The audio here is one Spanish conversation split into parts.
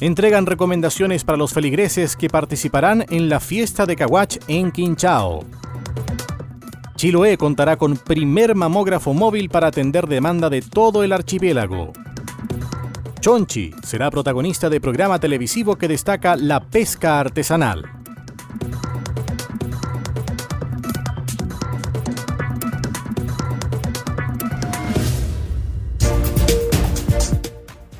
Entregan recomendaciones para los feligreses que participarán en la fiesta de Caguach en Quinchao. Chiloé contará con primer mamógrafo móvil para atender demanda de todo el archipiélago. Chonchi será protagonista de programa televisivo que destaca la pesca artesanal.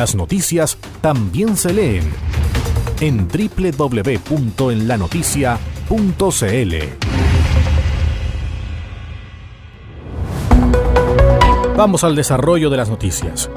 Las noticias también se leen en www.enlanoticia.cl. Vamos al desarrollo de las noticias.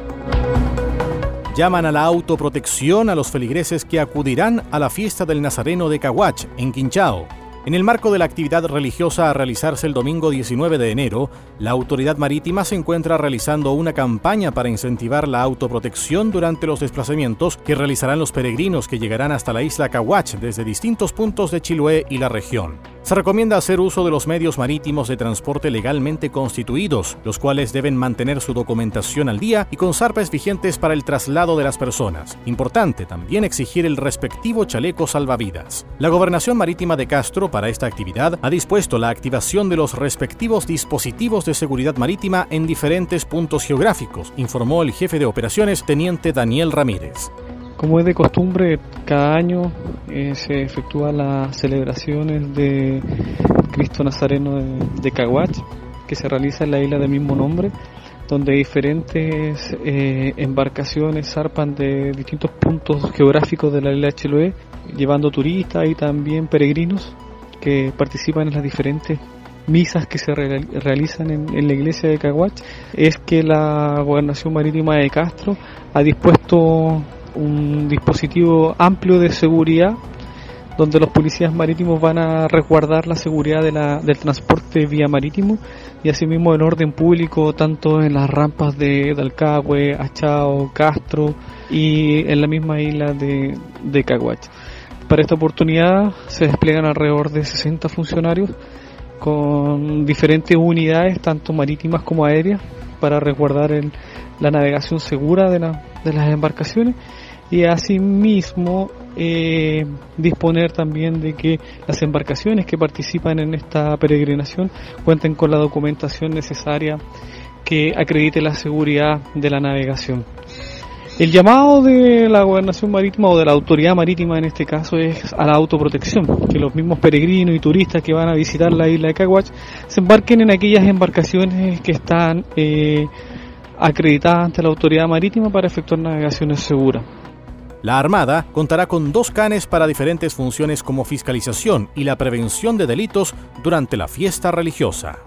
Llaman a la autoprotección a los feligreses que acudirán a la fiesta del Nazareno de Caguach, en Quinchao. En el marco de la actividad religiosa a realizarse el domingo 19 de enero, la autoridad marítima se encuentra realizando una campaña para incentivar la autoprotección durante los desplazamientos que realizarán los peregrinos que llegarán hasta la isla Cahuach desde distintos puntos de Chiloé y la región. Se recomienda hacer uso de los medios marítimos de transporte legalmente constituidos, los cuales deben mantener su documentación al día y con zarpes vigentes para el traslado de las personas. Importante también exigir el respectivo chaleco salvavidas. La Gobernación Marítima de Castro para esta actividad ha dispuesto la activación de los respectivos dispositivos de seguridad marítima en diferentes puntos geográficos, informó el jefe de operaciones, teniente Daniel Ramírez. Como es de costumbre, cada año eh, se efectúan las celebraciones de Cristo Nazareno de, de Caguach, que se realiza en la isla de mismo nombre, donde diferentes eh, embarcaciones zarpan de distintos puntos geográficos de la isla de Chiloé, llevando turistas y también peregrinos que participan en las diferentes misas que se realizan en, en, la iglesia de Caguach, es que la Gobernación Marítima de Castro ha dispuesto un dispositivo amplio de seguridad donde los policías marítimos van a resguardar la seguridad del transporte vía marítimo y asimismo el orden público tanto en las rampas de Dalcahue, Achao, Castro y en la misma isla de, de Caguach. Para esta oportunidad se despliegan alrededor de 60 funcionarios con diferentes unidades, tanto marítimas como aéreas, para resguardar el, la navegación segura de, la, de las embarcaciones y asimismo eh, disponer también de que las embarcaciones que participan en esta peregrinación cuenten con la documentación necesaria que acredite la seguridad de la navegación. El llamado de la gobernación marítima o de la autoridad marítima en este caso es a la autoprotección, que los mismos peregrinos y turistas que van a visitar la isla de Caguach se embarquen en aquellas embarcaciones que están eh, acreditadas ante la autoridad marítima para efectuar navegaciones seguras. La Armada contará con dos canes para diferentes funciones como fiscalización y la prevención de delitos durante la fiesta religiosa.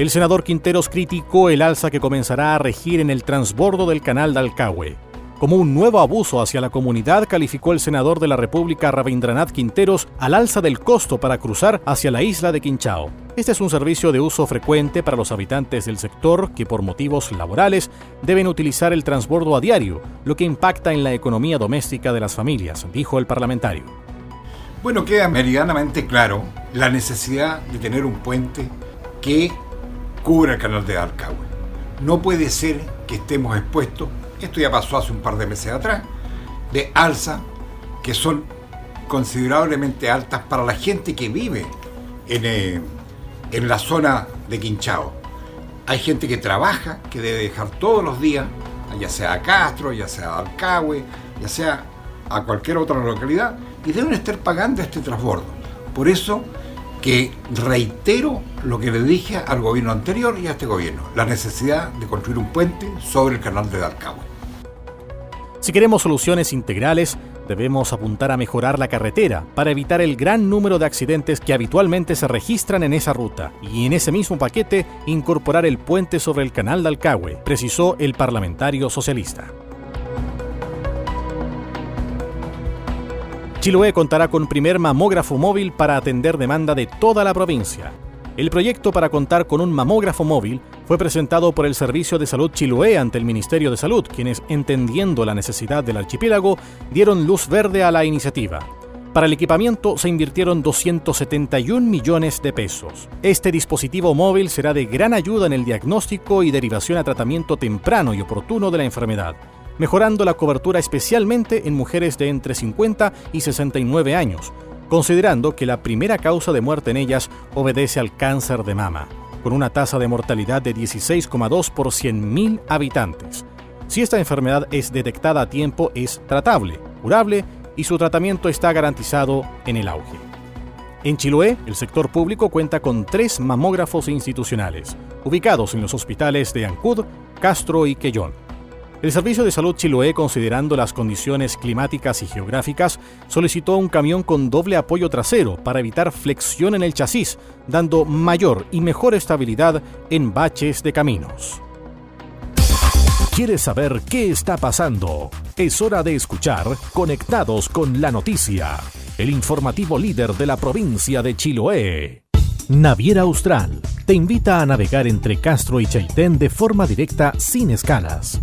El senador Quinteros criticó el alza que comenzará a regir en el transbordo del canal de Alcahue. Como un nuevo abuso hacia la comunidad, calificó el senador de la República Rabindranath Quinteros al alza del costo para cruzar hacia la isla de Quinchao. Este es un servicio de uso frecuente para los habitantes del sector que por motivos laborales deben utilizar el transbordo a diario, lo que impacta en la economía doméstica de las familias, dijo el parlamentario. Bueno, queda meridianamente claro la necesidad de tener un puente que cubra el canal de Arcahue. No puede ser que estemos expuestos, esto ya pasó hace un par de meses atrás, de alza que son considerablemente altas para la gente que vive en, eh, en la zona de Quinchao. Hay gente que trabaja, que debe dejar todos los días ya sea a Castro, ya sea a Alcagüe, ya sea a cualquier otra localidad, y deben estar pagando este transbordo. Por eso que reitero lo que le dije al gobierno anterior y a este gobierno, la necesidad de construir un puente sobre el canal de Dalcahue. Si queremos soluciones integrales, debemos apuntar a mejorar la carretera para evitar el gran número de accidentes que habitualmente se registran en esa ruta y en ese mismo paquete incorporar el puente sobre el canal de Alcagüe, precisó el parlamentario socialista. Chiloé contará con primer mamógrafo móvil para atender demanda de toda la provincia. El proyecto para contar con un mamógrafo móvil fue presentado por el Servicio de Salud Chiloé ante el Ministerio de Salud, quienes, entendiendo la necesidad del archipiélago, dieron luz verde a la iniciativa. Para el equipamiento se invirtieron 271 millones de pesos. Este dispositivo móvil será de gran ayuda en el diagnóstico y derivación a tratamiento temprano y oportuno de la enfermedad mejorando la cobertura especialmente en mujeres de entre 50 y 69 años, considerando que la primera causa de muerte en ellas obedece al cáncer de mama, con una tasa de mortalidad de 16,2 por 100.000 habitantes. Si esta enfermedad es detectada a tiempo, es tratable, curable y su tratamiento está garantizado en el auge. En Chiloé, el sector público cuenta con tres mamógrafos institucionales, ubicados en los hospitales de Ancud, Castro y Quellón. El Servicio de Salud Chiloé, considerando las condiciones climáticas y geográficas, solicitó un camión con doble apoyo trasero para evitar flexión en el chasis, dando mayor y mejor estabilidad en baches de caminos. ¿Quieres saber qué está pasando? Es hora de escuchar Conectados con la Noticia, el informativo líder de la provincia de Chiloé. Naviera Austral te invita a navegar entre Castro y Chaitén de forma directa sin escalas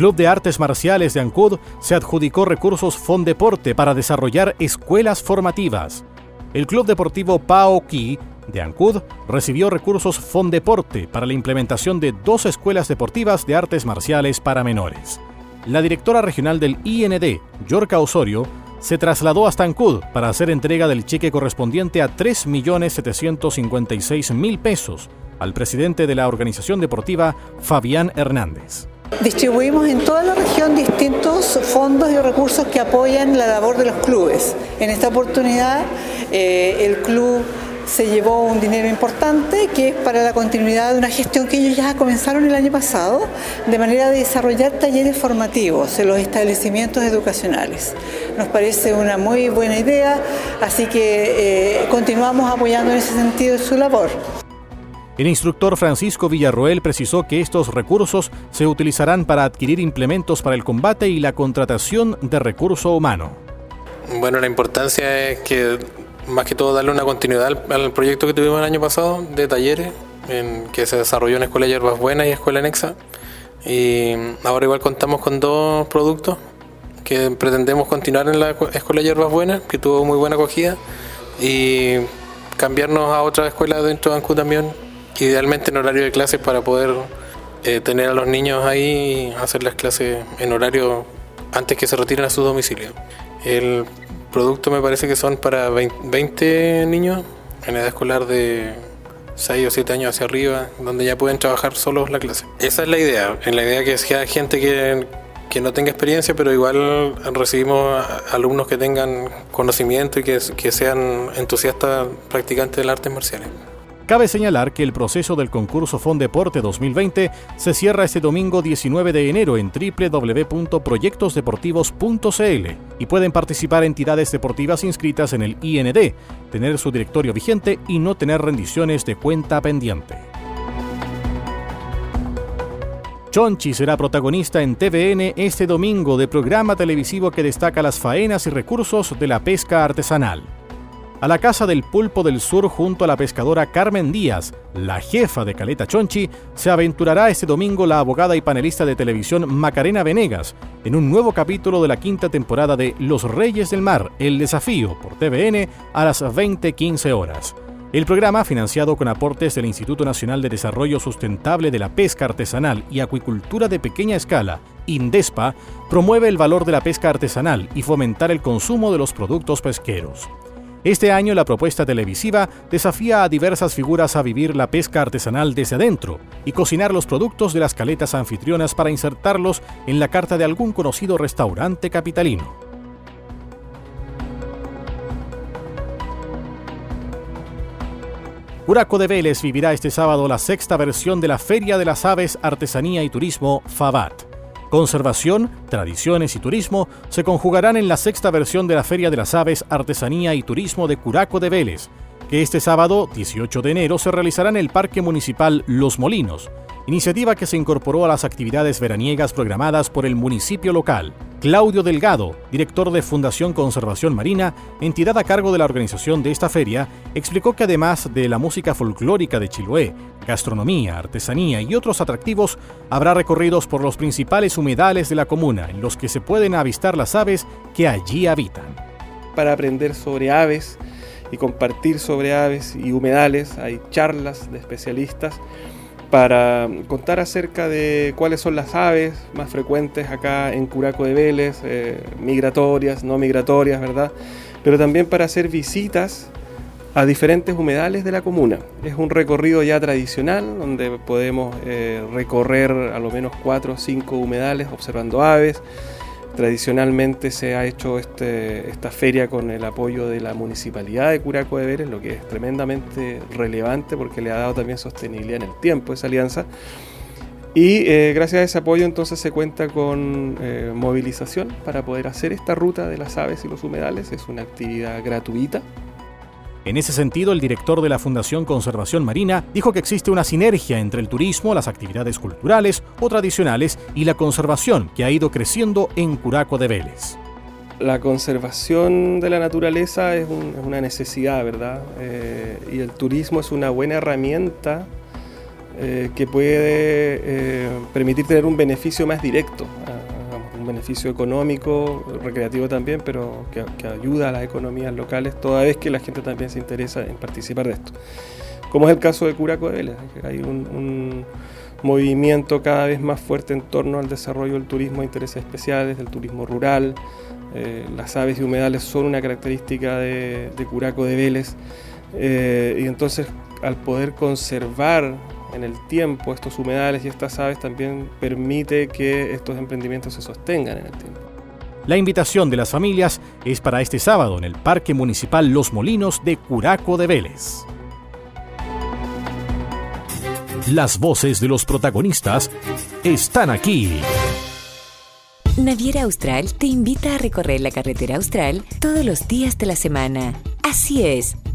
Club de Artes Marciales de Ancud se adjudicó recursos Fondeporte para desarrollar escuelas formativas. El Club Deportivo Pao Ki de Ancud recibió recursos Fondeporte para la implementación de dos escuelas deportivas de artes marciales para menores. La directora regional del IND, Yorka Osorio, se trasladó hasta Ancud para hacer entrega del cheque correspondiente a 3.756.000 pesos al presidente de la organización deportiva, Fabián Hernández. Distribuimos en toda la región distintos fondos y recursos que apoyan la labor de los clubes. En esta oportunidad eh, el club se llevó un dinero importante que es para la continuidad de una gestión que ellos ya comenzaron el año pasado, de manera de desarrollar talleres formativos en los establecimientos educacionales. Nos parece una muy buena idea, así que eh, continuamos apoyando en ese sentido su labor. El instructor Francisco Villarroel precisó que estos recursos se utilizarán para adquirir implementos para el combate y la contratación de recurso humano. Bueno, la importancia es que más que todo darle una continuidad al, proyecto que tuvimos el año pasado de talleres, en que se desarrolló en Escuela Hierbas Buenas y Escuela Anexa. Y ahora igual contamos con dos productos que pretendemos continuar en la Escuela Hierbas Buenas, que tuvo muy buena acogida, y cambiarnos a otra escuela dentro de Ancú también idealmente en horario de clases para poder eh, tener a los niños ahí y hacer las clases en horario antes que se retiren a su domicilio. El producto me parece que son para 20 niños en edad escolar de 6 o 7 años hacia arriba, donde ya pueden trabajar solos la clase. Esa es la idea, en la idea que sea gente que, que no tenga experiencia, pero igual recibimos alumnos que tengan conocimiento y que, que sean entusiastas practicantes de las artes marciales. Cabe señalar que el proceso del concurso Fondeporte 2020 se cierra este domingo 19 de enero en www.proyectosdeportivos.cl y pueden participar entidades deportivas inscritas en el IND, tener su directorio vigente y no tener rendiciones de cuenta pendiente. Chonchi será protagonista en TVN este domingo de programa televisivo que destaca las faenas y recursos de la pesca artesanal. A la Casa del Pulpo del Sur junto a la pescadora Carmen Díaz, la jefa de Caleta Chonchi, se aventurará este domingo la abogada y panelista de televisión Macarena Venegas en un nuevo capítulo de la quinta temporada de Los Reyes del Mar, El Desafío por TVN a las 20:15 horas. El programa, financiado con aportes del Instituto Nacional de Desarrollo Sustentable de la Pesca Artesanal y Acuicultura de Pequeña Escala, INDESPA, promueve el valor de la pesca artesanal y fomentar el consumo de los productos pesqueros. Este año la propuesta televisiva desafía a diversas figuras a vivir la pesca artesanal desde adentro y cocinar los productos de las caletas anfitrionas para insertarlos en la carta de algún conocido restaurante capitalino. Curaco de Vélez vivirá este sábado la sexta versión de la Feria de las Aves, Artesanía y Turismo FABAT. Conservación, tradiciones y turismo se conjugarán en la sexta versión de la Feria de las Aves, Artesanía y Turismo de Curaco de Vélez, que este sábado 18 de enero se realizará en el Parque Municipal Los Molinos, iniciativa que se incorporó a las actividades veraniegas programadas por el municipio local. Claudio Delgado, director de Fundación Conservación Marina, entidad a cargo de la organización de esta feria, explicó que además de la música folclórica de Chiloé, gastronomía, artesanía y otros atractivos, habrá recorridos por los principales humedales de la comuna en los que se pueden avistar las aves que allí habitan. Para aprender sobre aves y compartir sobre aves y humedales hay charlas de especialistas para contar acerca de cuáles son las aves más frecuentes acá en Curaco de Vélez, eh, migratorias, no migratorias, ¿verdad? Pero también para hacer visitas a diferentes humedales de la comuna. Es un recorrido ya tradicional donde podemos eh, recorrer a lo menos cuatro o cinco humedales observando aves Tradicionalmente se ha hecho este, esta feria con el apoyo de la Municipalidad de Curaco de Vélez, lo que es tremendamente relevante porque le ha dado también sostenibilidad en el tiempo esa alianza. Y eh, gracias a ese apoyo entonces se cuenta con eh, movilización para poder hacer esta ruta de las aves y los humedales. Es una actividad gratuita en ese sentido, el director de la Fundación Conservación Marina dijo que existe una sinergia entre el turismo, las actividades culturales o tradicionales y la conservación que ha ido creciendo en Curaco de Vélez. La conservación de la naturaleza es, una necesidad, ¿verdad? Eh, y el turismo es una buena herramienta eh, que puede eh, permitir tener un beneficio más directo beneficio económico, recreativo también, pero que, ayuda a las economías locales toda vez que la gente también se interesa en participar de esto. Como es el caso de Curaco de Vélez, hay un, movimiento cada vez más fuerte en torno al desarrollo del turismo de intereses especiales, del turismo rural. Eh, las aves y humedales son una característica de, Curaco de Vélez. Eh, y entonces al poder conservar en el tiempo estos humedales y estas aves también permite que estos emprendimientos se sostengan en el tiempo. La invitación de las familias es para este sábado en el Parque Municipal Los Molinos de Curaco de Vélez. Las voces de los protagonistas están aquí. Naviera Austral te invita a recorrer la carretera austral todos los días de la semana. Así es,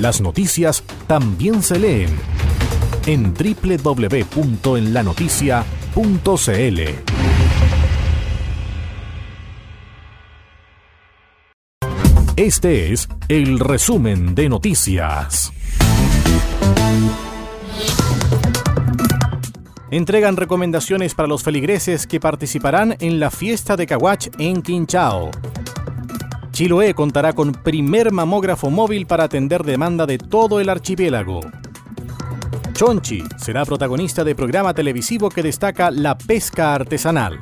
Las noticias también se leen en www.enlanoticia.cl. Este es el resumen de noticias. Entregan recomendaciones para los feligreses que participarán en la fiesta de Caguach en Quinchao. Chiloé contará con primer mamógrafo móvil para atender demanda de todo el archipiélago. Chonchi será protagonista de programa televisivo que destaca la pesca artesanal.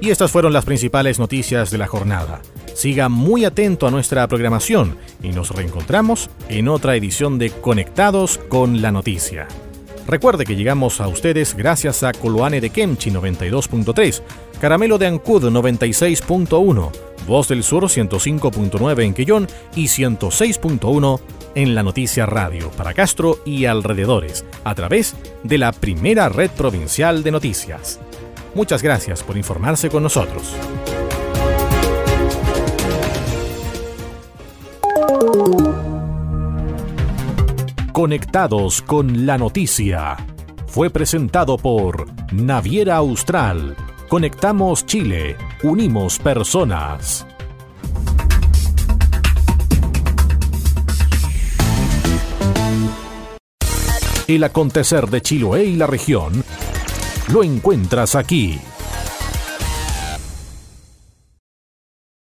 Y estas fueron las principales noticias de la jornada. Siga muy atento a nuestra programación y nos reencontramos en otra edición de Conectados con la Noticia. Recuerde que llegamos a ustedes gracias a Coloane de Kemchi 92.3, Caramelo de Ancud 96.1, Voz del Sur 105.9 en Quellón y 106.1 en la Noticia Radio para Castro y alrededores, a través de la primera red provincial de noticias. Muchas gracias por informarse con nosotros. Conectados con la noticia. Fue presentado por Naviera Austral. Conectamos Chile. Unimos personas. El acontecer de Chiloé y la región lo encuentras aquí.